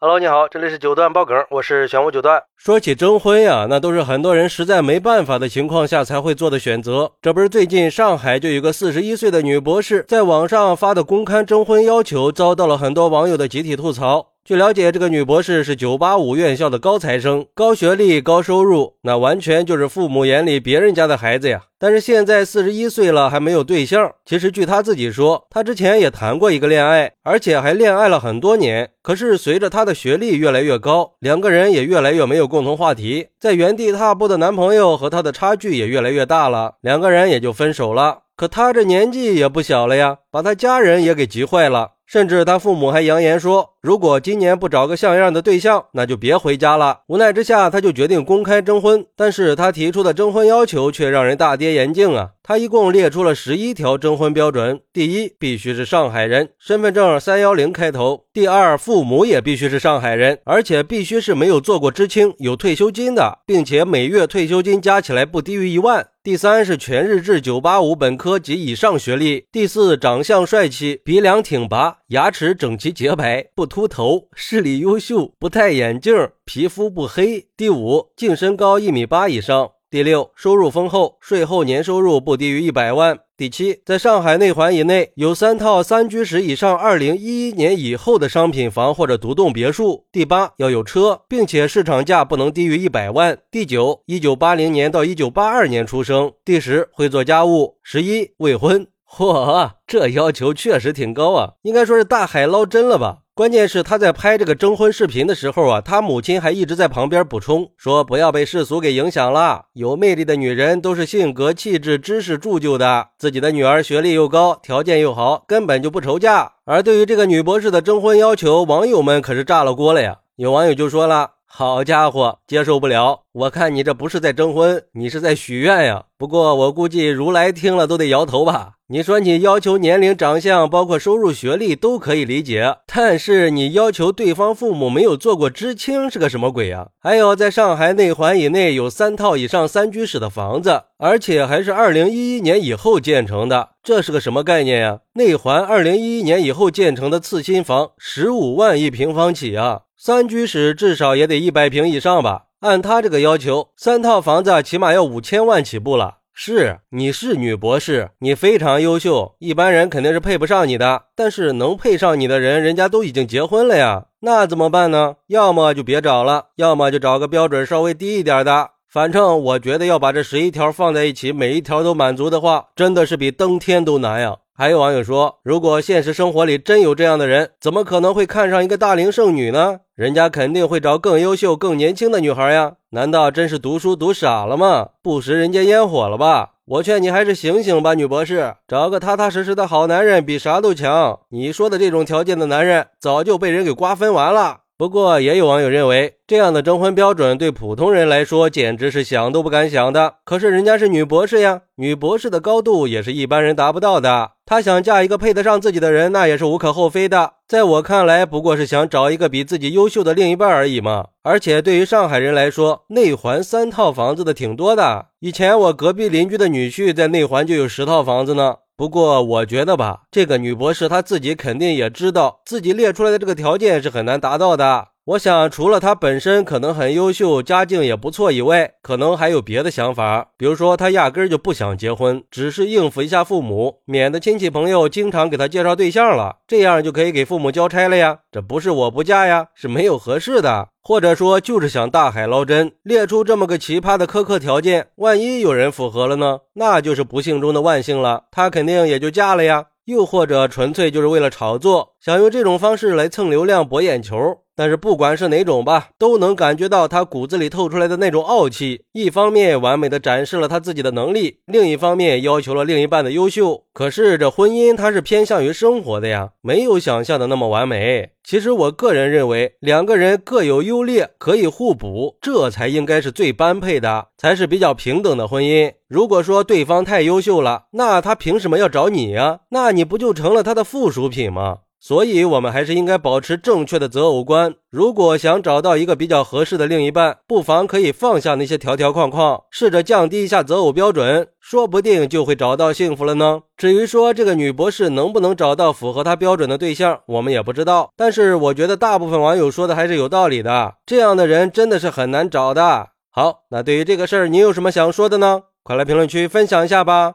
Hello，你好，这里是九段爆梗，我是玄武九段。说起征婚呀，那都是很多人实在没办法的情况下才会做的选择。这不是最近上海就有个四十一岁的女博士在网上发的公开征婚要求，遭到了很多网友的集体吐槽。据了解，这个女博士是985院校的高材生，高学历、高收入，那完全就是父母眼里别人家的孩子呀。但是现在四十一岁了，还没有对象。其实据她自己说，她之前也谈过一个恋爱，而且还恋爱了很多年。可是随着她的学历越来越高，两个人也越来越没有共同话题，在原地踏步的男朋友和她的差距也越来越大了，两个人也就分手了。可她这年纪也不小了呀，把她家人也给急坏了。甚至他父母还扬言说，如果今年不找个像样的对象，那就别回家了。无奈之下，他就决定公开征婚。但是他提出的征婚要求却让人大跌眼镜啊！他一共列出了十一条征婚标准：第一，必须是上海人，身份证三幺零开头；第二，父母也必须是上海人，而且必须是没有做过知青、有退休金的，并且每月退休金加起来不低于一万；第三是全日制985本科及以上学历；第四，长相帅气，鼻梁挺拔，牙齿整齐洁白，不秃头，视力优秀，不戴眼镜，皮肤不黑；第五，净身高一米八以上。第六，收入丰厚，税后年收入不低于一百万。第七，在上海内环以内有三套三居室以上，二零一一年以后的商品房或者独栋别墅。第八，要有车，并且市场价不能低于一百万。第九，一九八零年到一九八二年出生。第十，会做家务。十一，未婚。嚯，这要求确实挺高啊，应该说是大海捞针了吧。关键是他在拍这个征婚视频的时候啊，他母亲还一直在旁边补充说：“不要被世俗给影响了，有魅力的女人都是性格、气质、知识铸就的。自己的女儿学历又高，条件又好，根本就不愁嫁。”而对于这个女博士的征婚要求，网友们可是炸了锅了呀！有网友就说了：“好家伙，接受不了！我看你这不是在征婚，你是在许愿呀。”不过我估计如来听了都得摇头吧。你说你要求年龄、长相，包括收入、学历都可以理解，但是你要求对方父母没有做过知青是个什么鬼呀？还有在上海内环以内有三套以上三居室的房子，而且还是二零一一年以后建成的，这是个什么概念呀？内环二零一一年以后建成的次新房，十五万一平方起啊，三居室至少也得一百平以上吧？按他这个要求，三套房子起码要五千万起步了。是，你是女博士，你非常优秀，一般人肯定是配不上你的。但是能配上你的人，人家都已经结婚了呀，那怎么办呢？要么就别找了，要么就找个标准稍微低一点的。反正我觉得要把这十一条放在一起，每一条都满足的话，真的是比登天都难呀。还有网友说，如果现实生活里真有这样的人，怎么可能会看上一个大龄剩女呢？人家肯定会找更优秀、更年轻的女孩呀！难道真是读书读傻了吗？不食人间烟火了吧？我劝你还是醒醒吧，女博士，找个踏踏实实的好男人比啥都强。你说的这种条件的男人，早就被人给瓜分完了。不过，也有网友认为，这样的征婚标准对普通人来说简直是想都不敢想的。可是人家是女博士呀，女博士的高度也是一般人达不到的。她想嫁一个配得上自己的人，那也是无可厚非的。在我看来，不过是想找一个比自己优秀的另一半而已嘛。而且对于上海人来说，内环三套房子的挺多的。以前我隔壁邻居的女婿在内环就有十套房子呢。不过我觉得吧，这个女博士她自己肯定也知道自己列出来的这个条件是很难达到的。我想，除了他本身可能很优秀，家境也不错以外，可能还有别的想法。比如说，他压根儿就不想结婚，只是应付一下父母，免得亲戚朋友经常给他介绍对象了，这样就可以给父母交差了呀。这不是我不嫁呀，是没有合适的，或者说就是想大海捞针，列出这么个奇葩的苛刻条件。万一有人符合了呢？那就是不幸中的万幸了，他肯定也就嫁了呀。又或者纯粹就是为了炒作，想用这种方式来蹭流量、博眼球。但是不管是哪种吧，都能感觉到他骨子里透出来的那种傲气。一方面完美的展示了他自己的能力，另一方面要求了另一半的优秀。可是这婚姻它是偏向于生活的呀，没有想象的那么完美。其实我个人认为，两个人各有优劣，可以互补，这才应该是最般配的，才是比较平等的婚姻。如果说对方太优秀了，那他凭什么要找你呀？那你不就成了他的附属品吗？所以，我们还是应该保持正确的择偶观。如果想找到一个比较合适的另一半，不妨可以放下那些条条框框，试着降低一下择偶标准，说不定就会找到幸福了呢。至于说这个女博士能不能找到符合她标准的对象，我们也不知道。但是，我觉得大部分网友说的还是有道理的，这样的人真的是很难找的。好，那对于这个事儿，你有什么想说的呢？快来评论区分享一下吧！